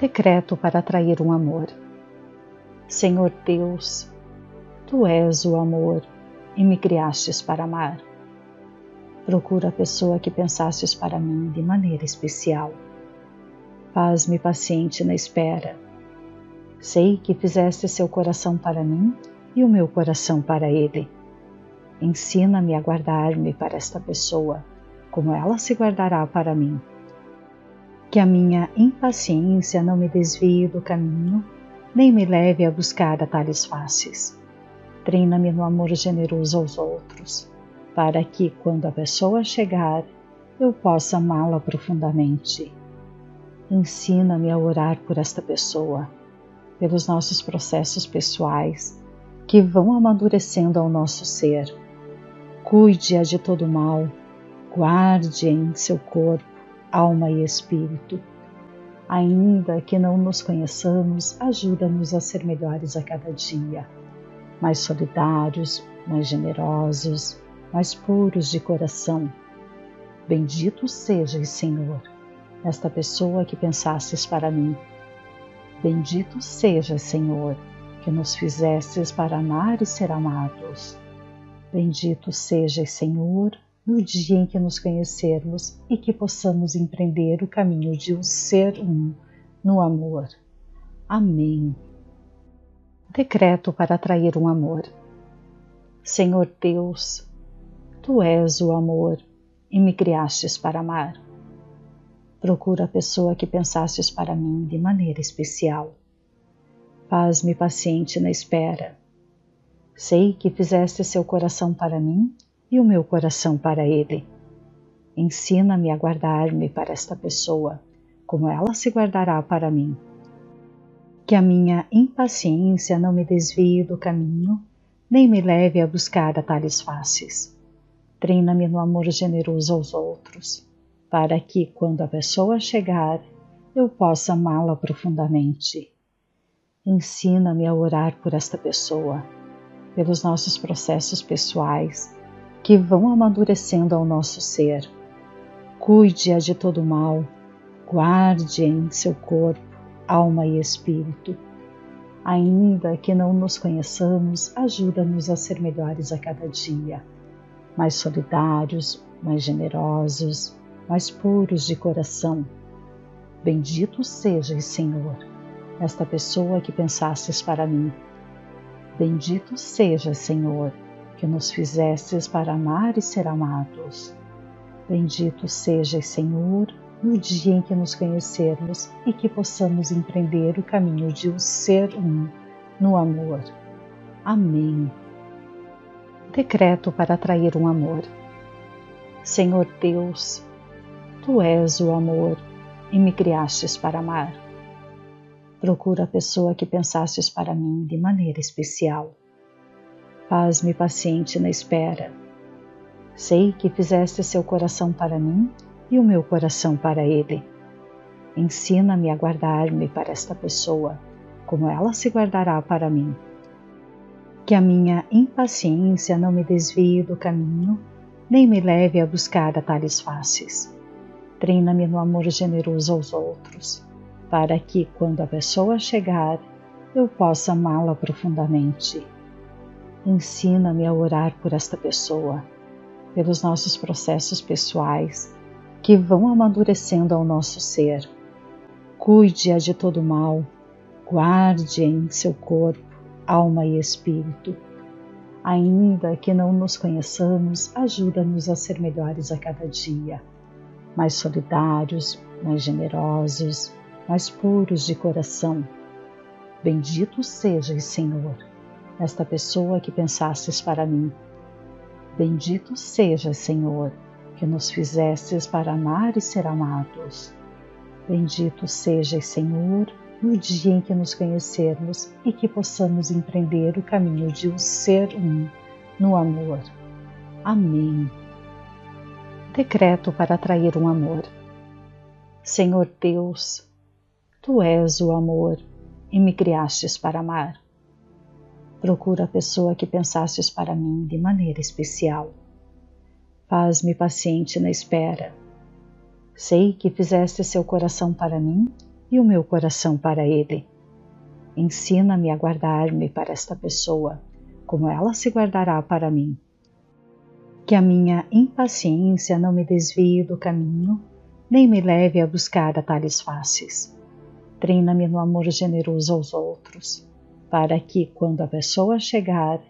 Decreto para atrair um amor. Senhor Deus, Tu és o amor e me criastes para amar. Procura a pessoa que pensastes para mim de maneira especial. Faz-me paciente na espera. Sei que fizeste seu coração para mim e o meu coração para ele. Ensina-me a guardar-me para esta pessoa, como ela se guardará para mim. Que a minha impaciência não me desvie do caminho, nem me leve a buscar atalhos fáceis. Treina-me no amor generoso aos outros, para que, quando a pessoa chegar, eu possa amá-la profundamente. Ensina-me a orar por esta pessoa, pelos nossos processos pessoais que vão amadurecendo ao nosso ser. Cuide-a de todo mal, guarde em seu corpo, alma e espírito. Ainda que não nos conheçamos, ajuda-nos a ser melhores a cada dia, mais solidários, mais generosos, mais puros de coração. Bendito sejas, Senhor, esta pessoa que pensastes para mim. Bendito seja, Senhor, que nos fizestes para amar e ser amados. Bendito seja, Senhor, no dia em que nos conhecermos e que possamos empreender o caminho de um ser um no amor. Amém. Decreto para atrair um amor. Senhor Deus, Tu és o amor e me criastes para amar. Procura a pessoa que pensastes para mim de maneira especial. Faz-me paciente na espera. Sei que fizeste seu coração para mim e o meu coração para ele. Ensina-me a guardar-me para esta pessoa, como ela se guardará para mim. Que a minha impaciência não me desvie do caminho, nem me leve a buscar atalhos fáceis. Treina-me no amor generoso aos outros para que, quando a pessoa chegar, eu possa amá-la profundamente. Ensina-me a orar por esta pessoa, pelos nossos processos pessoais que vão amadurecendo ao nosso ser. Cuide-a de todo mal, guarde em seu corpo, alma e espírito. Ainda que não nos conheçamos, ajuda-nos a ser melhores a cada dia, mais solidários, mais generosos, mais puros de coração. Bendito sejas, Senhor, esta pessoa que pensastes para mim. Bendito seja, Senhor, que nos fizestes para amar e ser amados. Bendito sejas, Senhor, no dia em que nos conhecermos e que possamos empreender o caminho de um ser um no amor. Amém. Decreto para atrair um amor. Senhor Deus, Tu és o amor e me criastes para amar. Procura a pessoa que pensastes para mim de maneira especial. Faz-me paciente na espera. Sei que fizeste seu coração para mim e o meu coração para ele. Ensina-me a guardar-me para esta pessoa, como ela se guardará para mim. Que a minha impaciência não me desvie do caminho, nem me leve a buscar atalhos fáceis Treina-me no amor generoso aos outros, para que, quando a pessoa chegar, eu possa amá-la profundamente. Ensina-me a orar por esta pessoa, pelos nossos processos pessoais que vão amadurecendo ao nosso ser. Cuide-a de todo mal, guarde em seu corpo, alma e espírito. Ainda que não nos conheçamos, ajuda-nos a ser melhores a cada dia mais solidários, mais generosos, mais puros de coração. Bendito sejas, Senhor, esta pessoa que pensastes para mim. Bendito sejas, Senhor, que nos fizestes para amar e ser amados. Bendito sejas, Senhor, no dia em que nos conhecermos e que possamos empreender o caminho de um ser um no amor. Amém. Decreto para atrair um amor. Senhor Deus, Tu és o amor e me criastes para amar. Procura a pessoa que pensastes para mim de maneira especial. Faz-me paciente na espera. Sei que fizeste seu coração para mim e o meu coração para ele. Ensina-me a guardar-me para esta pessoa, como ela se guardará para mim. Que a minha impaciência não me desvie do caminho, nem me leve a buscar atalhos fáceis. Treina-me no amor generoso aos outros, para que, quando a pessoa chegar,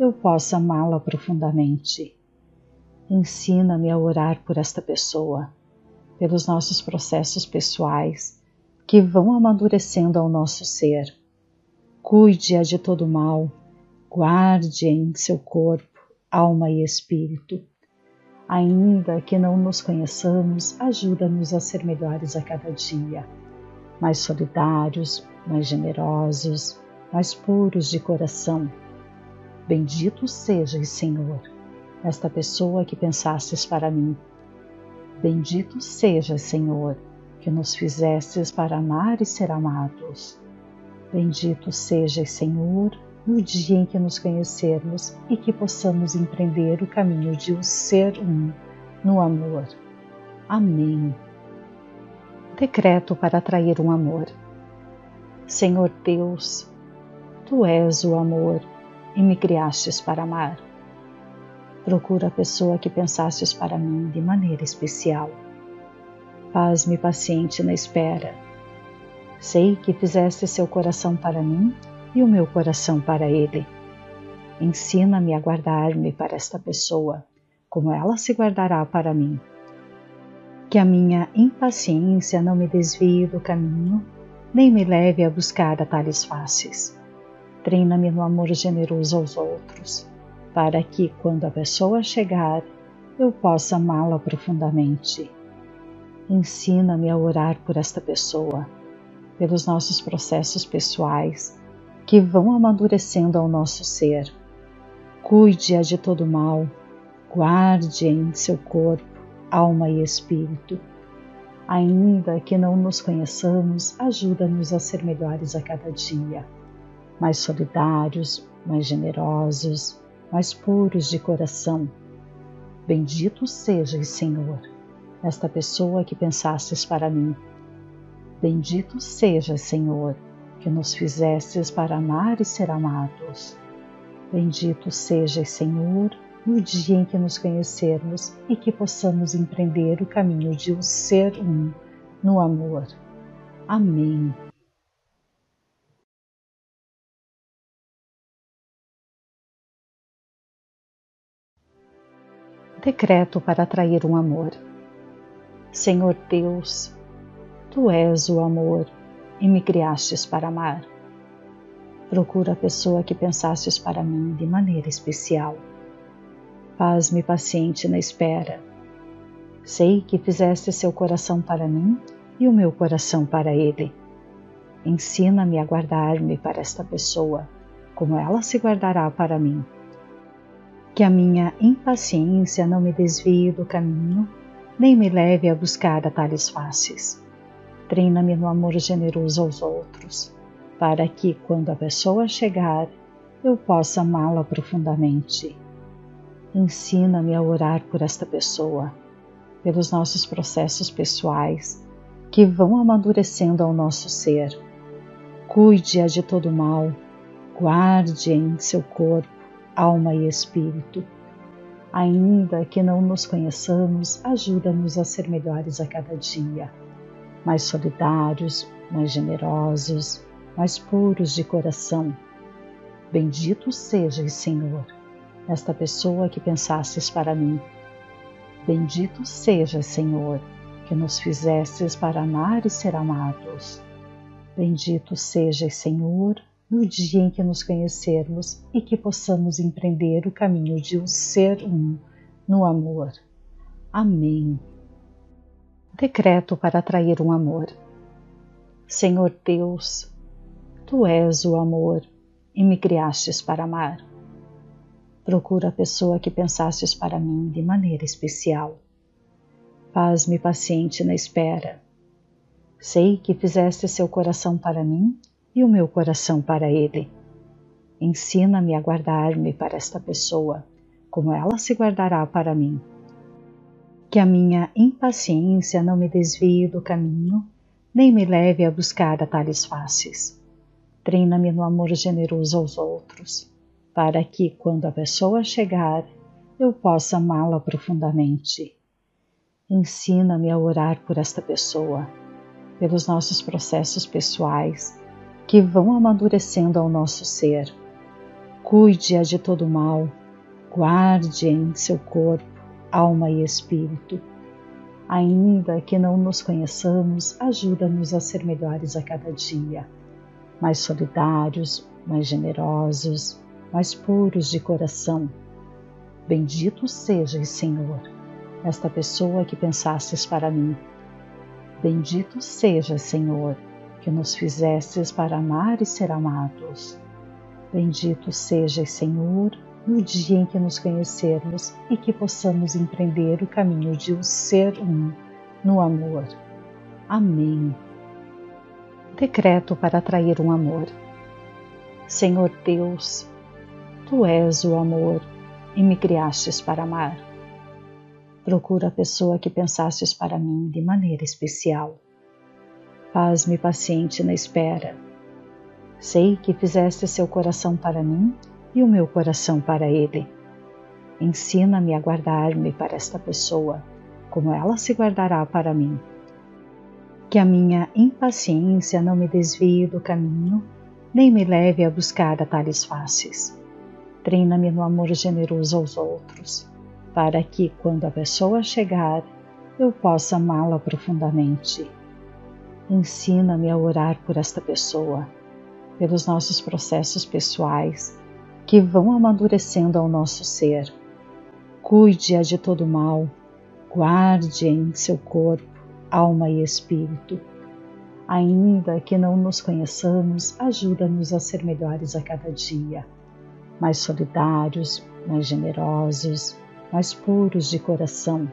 eu possa amá-la profundamente. Ensina-me a orar por esta pessoa, pelos nossos processos pessoais que vão amadurecendo ao nosso ser. Cuide-a de todo mal, guarde em seu corpo, alma e espírito. Ainda que não nos conheçamos, ajuda-nos a ser melhores a cada dia, mais solidários, mais generosos, mais puros de coração. Bendito sejas, Senhor, esta pessoa que pensastes para mim. Bendito sejas, Senhor, que nos fizestes para amar e ser amados. Bendito sejas, Senhor, no dia em que nos conhecermos e que possamos empreender o caminho de o ser um no amor. Amém. Decreto para atrair um amor. Senhor Deus, Tu és o amor e me criastes para amar. Procura a pessoa que pensastes para mim de maneira especial. Faz-me paciente na espera. Sei que fizeste seu coração para mim e o meu coração para ele. Ensina-me a guardar-me para esta pessoa, como ela se guardará para mim. Que a minha impaciência não me desvie do caminho, nem me leve a buscar atalhos fáceis. Treina-me no amor generoso aos outros, para que, quando a pessoa chegar, eu possa amá-la profundamente. Ensina-me a orar por esta pessoa, pelos nossos processos pessoais que vão amadurecendo ao nosso ser. Cuide-a de todo mal, guarde em seu corpo, alma e espírito. Ainda que não nos conheçamos, ajuda-nos a ser melhores a cada dia, mais solidários, mais generosos, mais puros de coração. Bendito sejas, Senhor, esta pessoa que pensastes para mim. Bendito sejas, Senhor, que nos fizestes para amar e ser amados. Bendito sejas, Senhor, no dia em que nos conhecermos e que possamos empreender o caminho de o ser um no amor. Amém. Decreto para atrair um amor. Senhor Deus, Tu és o amor e me criastes para amar. Procura a pessoa que pensastes para mim de maneira especial. Faz-me paciente na espera. Sei que fizeste seu coração para mim e o meu coração para ele. Ensina-me a guardar-me para esta pessoa, como ela se guardará para mim. Que a minha impaciência não me desvie do caminho, nem me leve a buscar atalhos fáceis Treina-me no amor generoso aos outros, para que, quando a pessoa chegar, eu possa amá-la profundamente. Ensina-me a orar por esta pessoa, pelos nossos processos pessoais que vão amadurecendo ao nosso ser. Cuide-a de todo mal, guarde em seu corpo, alma e espírito. Ainda que não nos conheçamos, ajuda-nos a ser melhores a cada dia mais solidários, mais generosos, mais puros de coração. Bendito sejas, Senhor, esta pessoa que pensastes para mim. Bendito sejas, Senhor, que nos fizestes para amar e ser amados. Bendito sejas, Senhor, no dia em que nos conhecermos e que possamos empreender o caminho de um ser um no amor. Amém. Decreto para atrair um amor. Senhor Deus, Tu és o amor e me criastes para amar. Procura a pessoa que pensastes para mim de maneira especial. Faz-me paciente na espera. Sei que fizeste seu coração para mim e o meu coração para ele. Ensina-me a guardar-me para esta pessoa, como ela se guardará para mim que a minha impaciência não me desvie do caminho, nem me leve a buscar atalhos fáceis. Treina-me no amor generoso aos outros, para que, quando a pessoa chegar, eu possa amá-la profundamente. Ensina-me a orar por esta pessoa, pelos nossos processos pessoais que vão amadurecendo ao nosso ser. Cuide-a de todo mal, guarde em seu corpo, alma e espírito. Ainda que não nos conheçamos, ajuda-nos a ser melhores a cada dia, mais solidários, mais generosos, mais puros de coração. Bendito sejas, Senhor, esta pessoa que pensastes para mim. Bendito seja, Senhor, que nos fizestes para amar e ser amados. Bendito sejas, Senhor, no dia em que nos conhecermos e que possamos empreender o caminho de o ser um no amor. Amém. Decreto para atrair um amor. Senhor Deus, Tu és o amor e me criastes para amar. Procura a pessoa que pensastes para mim de maneira especial. Faz-me paciente na espera. Sei que fizeste seu coração para mim e o meu coração para ele. Ensina-me a guardar-me para esta pessoa, como ela se guardará para mim. Que a minha impaciência não me desvie do caminho, nem me leve a buscar atalhos fáceis. Treina-me no amor generoso aos outros, para que, quando a pessoa chegar, eu possa amá-la profundamente. Ensina-me a orar por esta pessoa, pelos nossos processos pessoais que vão amadurecendo ao nosso ser. Cuide-a de todo mal, guarde em seu corpo, alma e espírito. Ainda que não nos conheçamos, ajuda-nos a ser melhores a cada dia, mais solidários, mais generosos, mais puros de coração.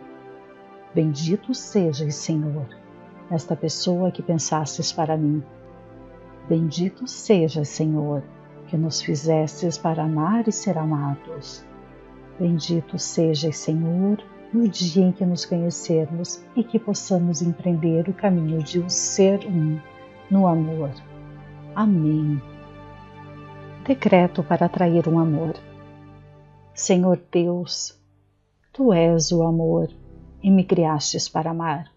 Bendito sejas, Senhor, esta pessoa que pensastes para mim. Bendito sejas, Senhor, que nos fizestes para amar e ser amados. Bendito sejas, Senhor, no dia em que nos conhecermos e que possamos empreender o caminho de o ser um no amor. Amém. Decreto para atrair um amor. Senhor Deus, Tu és o amor e me criastes para amar.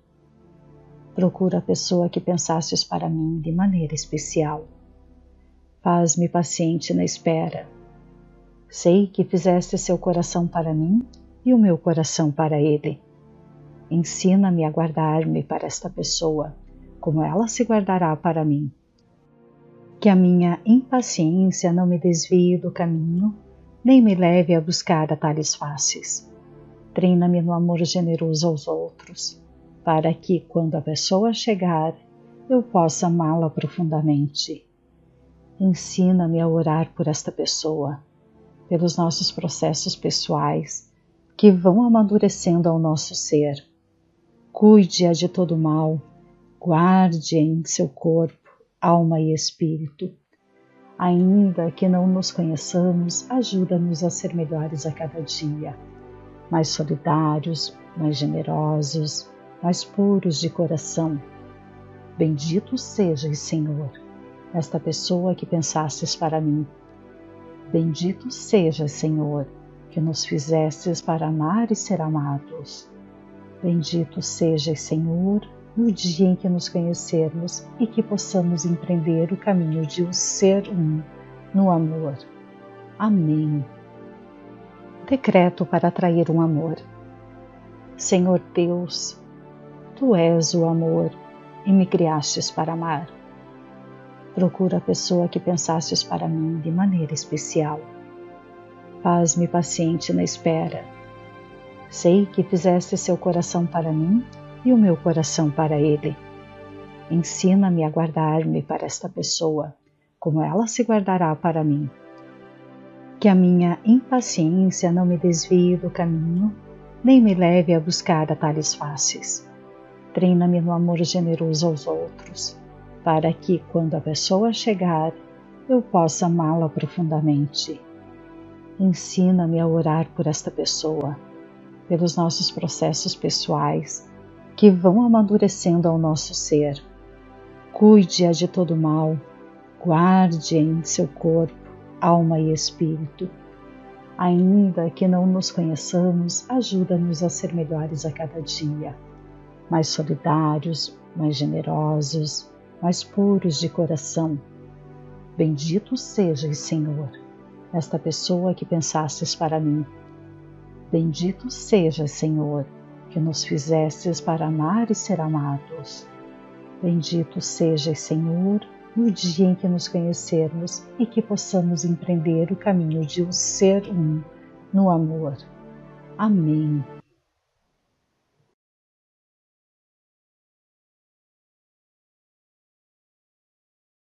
Procura a pessoa que pensastes para mim de maneira especial Faz-me paciente na espera. Sei que fizeste seu coração para mim e o meu coração para ele. Ensina-me a guardar-me para esta pessoa, como ela se guardará para mim. Que a minha impaciência não me desvie do caminho, nem me leve a buscar atalhos fáceis. Treina-me no amor generoso aos outros, para que, quando a pessoa chegar, eu possa amá-la profundamente Ensina-me a orar por esta pessoa, pelos nossos processos pessoais que vão amadurecendo ao nosso ser. Cuide-a de todo mal, guarde em seu corpo, alma e espírito. Ainda que não nos conheçamos, ajuda-nos a ser melhores a cada dia, mais solidários, mais generosos, mais puros de coração. Bendito sejas, Senhor esta pessoa que pensastes para mim. Bendito seja, Senhor, que nos fizestes para amar e ser amados. Bendito seja, Senhor, no dia em que nos conhecermos e que possamos empreender o caminho de o ser um no amor. Amém. Decreto para atrair um amor. Senhor Deus, Tu és o amor e me criastes para amar. Procura a pessoa que pensastes para mim de maneira especial. Faz-me paciente na espera. Sei que fizeste seu coração para mim e o meu coração para ele. Ensina-me a guardar-me para esta pessoa, como ela se guardará para mim. Que a minha impaciência não me desvie do caminho, nem me leve a buscar atalhos fáceis. Treina-me no amor generoso aos outros para que, quando a pessoa chegar, eu possa amá-la profundamente. Ensina-me a orar por esta pessoa, pelos nossos processos pessoais que vão amadurecendo ao nosso ser. cuide-a de todo mal, guarde em seu corpo, alma e espírito. Ainda que não nos conheçamos, ajuda-nos a ser melhores a cada dia, mais solidários, mais generosos, mais puros de coração. Bendito sejas, Senhor, esta pessoa que pensastes para mim. Bendito sejas, Senhor, que nos fizestes para amar e ser amados. Bendito sejas, Senhor, no dia em que nos conhecermos e que possamos empreender o caminho de um ser um no amor. Amém.